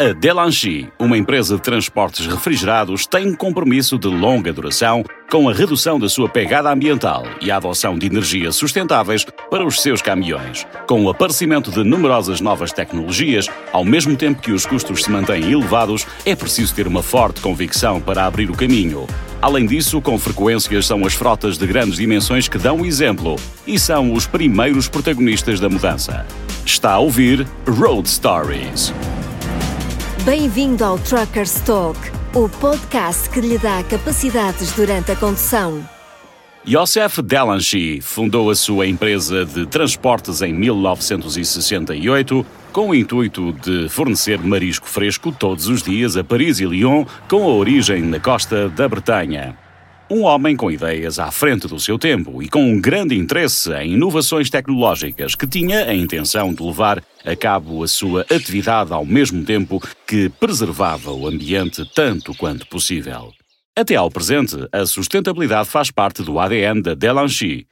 A Delanchi, uma empresa de transportes refrigerados, tem um compromisso de longa duração com a redução da sua pegada ambiental e a adoção de energias sustentáveis para os seus caminhões. Com o aparecimento de numerosas novas tecnologias, ao mesmo tempo que os custos se mantêm elevados, é preciso ter uma forte convicção para abrir o caminho. Além disso, com frequência são as frotas de grandes dimensões que dão o exemplo e são os primeiros protagonistas da mudança. Está a ouvir Road Stories. Bem-vindo ao Truckers Talk, o podcast que lhe dá capacidades durante a condução. Joseph Delanchi fundou a sua empresa de transportes em 1968 com o intuito de fornecer marisco fresco todos os dias a Paris e Lyon, com a origem na costa da Bretanha. Um homem com ideias à frente do seu tempo e com um grande interesse em inovações tecnológicas que tinha a intenção de levar a cabo a sua atividade ao mesmo tempo que preservava o ambiente tanto quanto possível. Até ao presente, a sustentabilidade faz parte do ADN da Delanchi,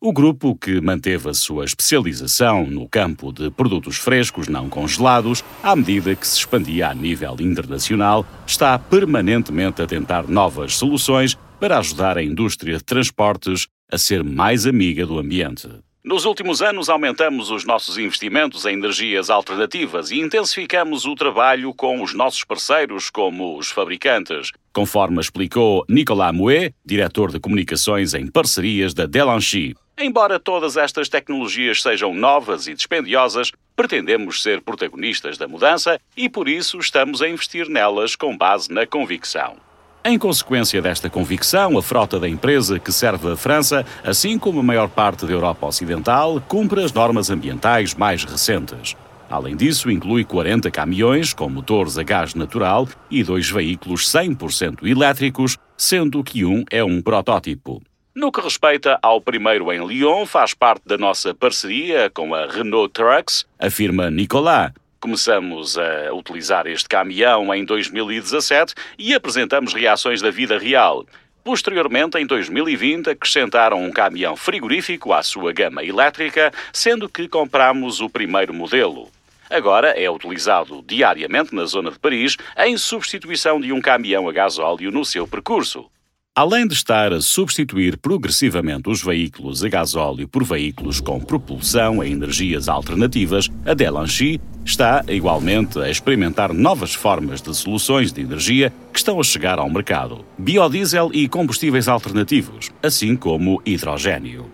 o grupo, que manteve a sua especialização no campo de produtos frescos não congelados, à medida que se expandia a nível internacional, está permanentemente a tentar novas soluções para ajudar a indústria de transportes a ser mais amiga do ambiente. Nos últimos anos, aumentamos os nossos investimentos em energias alternativas e intensificamos o trabalho com os nossos parceiros, como os fabricantes, conforme explicou Nicolas Mouet, diretor de comunicações em parcerias da Delanchi. Embora todas estas tecnologias sejam novas e dispendiosas, pretendemos ser protagonistas da mudança e por isso estamos a investir nelas com base na convicção. Em consequência desta convicção, a frota da empresa que serve a França, assim como a maior parte da Europa Ocidental, cumpre as normas ambientais mais recentes. Além disso, inclui 40 caminhões com motores a gás natural e dois veículos 100% elétricos, sendo que um é um protótipo. No que respeita ao primeiro em Lyon, faz parte da nossa parceria com a Renault Trucks, afirma Nicolas, Começamos a utilizar este caminhão em 2017 e apresentamos reações da vida real. Posteriormente, em 2020, acrescentaram um caminhão frigorífico à sua gama elétrica, sendo que compramos o primeiro modelo. Agora é utilizado diariamente na zona de Paris em substituição de um caminhão a gasóleo no seu percurso. Além de estar a substituir progressivamente os veículos a gasóleo por veículos com propulsão a energias alternativas, a Delanchi está igualmente a experimentar novas formas de soluções de energia que estão a chegar ao mercado: biodiesel e combustíveis alternativos, assim como hidrogênio.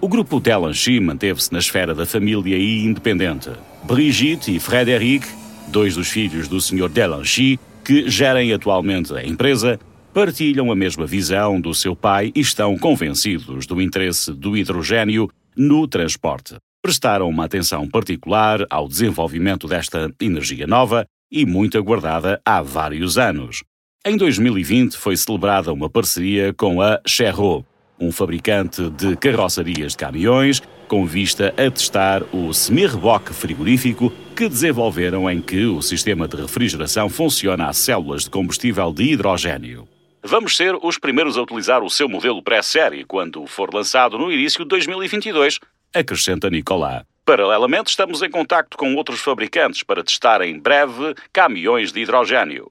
O grupo Delanchi manteve-se na esfera da família e independente. Brigitte e Frédéric, dois dos filhos do Sr. Delanchi, que gerem atualmente a empresa, partilham a mesma visão do seu pai e estão convencidos do interesse do hidrogênio no transporte. Prestaram uma atenção particular ao desenvolvimento desta energia nova e muito aguardada há vários anos. Em 2020 foi celebrada uma parceria com a Cherro, um fabricante de carroçarias de caminhões, com vista a testar o semi-reboque frigorífico que desenvolveram em que o sistema de refrigeração funciona a células de combustível de hidrogênio. Vamos ser os primeiros a utilizar o seu modelo pré-série quando for lançado no início de 2022, acrescenta Nicolás. Paralelamente, estamos em contacto com outros fabricantes para testar em breve caminhões de hidrogênio.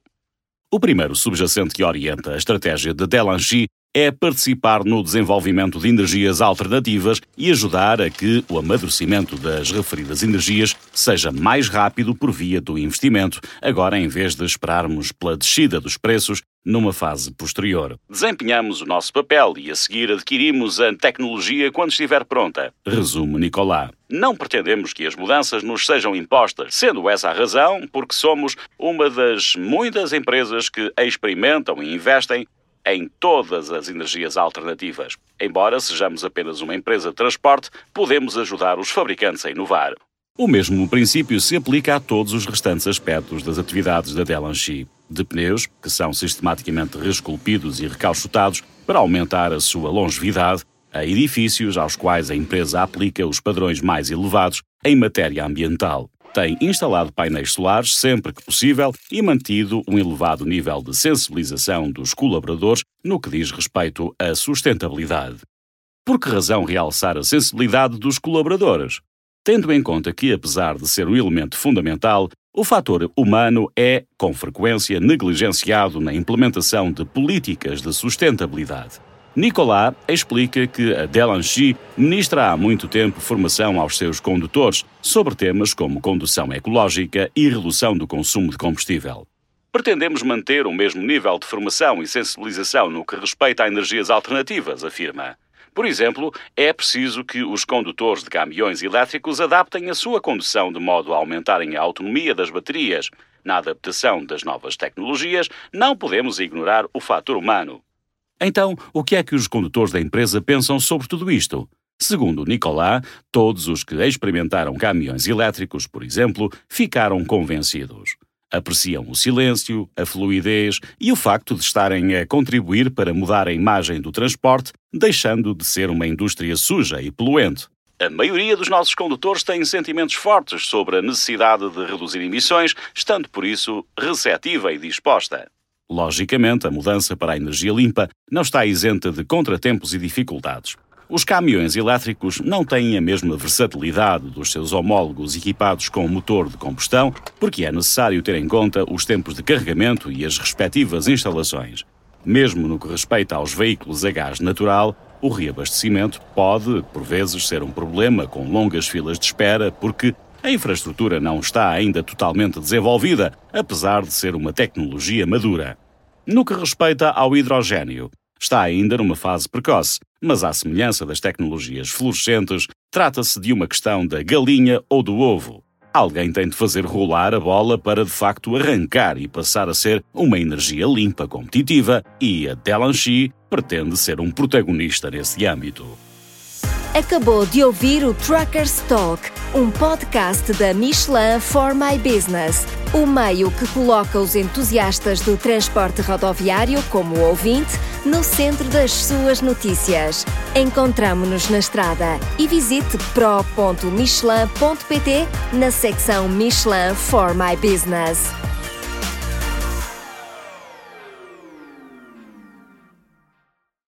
O primeiro subjacente que orienta a estratégia de Delanchi é participar no desenvolvimento de energias alternativas e ajudar a que o amadurecimento das referidas energias seja mais rápido por via do investimento, agora em vez de esperarmos pela descida dos preços numa fase posterior. Desempenhamos o nosso papel e a seguir adquirimos a tecnologia quando estiver pronta, resume Nicolás. Não pretendemos que as mudanças nos sejam impostas, sendo essa a razão porque somos uma das muitas empresas que experimentam e investem em todas as energias alternativas. Embora sejamos apenas uma empresa de transporte, podemos ajudar os fabricantes a inovar. O mesmo princípio se aplica a todos os restantes aspectos das atividades da Delanchi, de pneus, que são sistematicamente resculpidos e recalchutados para aumentar a sua longevidade, a edifícios aos quais a empresa aplica os padrões mais elevados em matéria ambiental. Tem instalado painéis solares sempre que possível e mantido um elevado nível de sensibilização dos colaboradores no que diz respeito à sustentabilidade. Por que razão realçar a sensibilidade dos colaboradores? Tendo em conta que, apesar de ser um elemento fundamental, O fator humano é, com frequência, negligenciado na implementação de políticas de sustentabilidade. Nicolas explica que a Delanchi ministra há muito tempo formação aos seus condutores sobre temas como condução ecológica e redução do consumo de combustível. Pretendemos manter o mesmo nível de formação e sensibilização no que respeita a energias alternativas, afirma. Por exemplo, é preciso que os condutores de caminhões elétricos adaptem a sua condução de modo a aumentarem a autonomia das baterias. Na adaptação das novas tecnologias, não podemos ignorar o fator humano. Então, o que é que os condutores da empresa pensam sobre tudo isto? Segundo Nicolas, todos os que experimentaram caminhões elétricos, por exemplo, ficaram convencidos. Apreciam o silêncio, a fluidez e o facto de estarem a contribuir para mudar a imagem do transporte, deixando de ser uma indústria suja e poluente. A maioria dos nossos condutores tem sentimentos fortes sobre a necessidade de reduzir emissões, estando por isso receptiva e disposta. Logicamente, a mudança para a energia limpa não está isenta de contratempos e dificuldades. Os caminhões elétricos não têm a mesma versatilidade dos seus homólogos equipados com motor de combustão, porque é necessário ter em conta os tempos de carregamento e as respectivas instalações. Mesmo no que respeita aos veículos a gás natural, o reabastecimento pode, por vezes, ser um problema com longas filas de espera, porque a infraestrutura não está ainda totalmente desenvolvida, apesar de ser uma tecnologia madura. No que respeita ao hidrogênio, está ainda numa fase precoce, mas à semelhança das tecnologias fluorescentes, trata-se de uma questão da galinha ou do ovo. Alguém tem de fazer rolar a bola para de facto arrancar e passar a ser uma energia limpa competitiva, e a Delanchi pretende ser um protagonista nesse âmbito. Acabou de ouvir o Truckers Talk, um podcast da Michelin for My Business, o meio que coloca os entusiastas do transporte rodoviário como ouvinte no centro das suas notícias. Encontramo-nos na estrada e visite pro.michelin.pt na secção Michelin for My Business.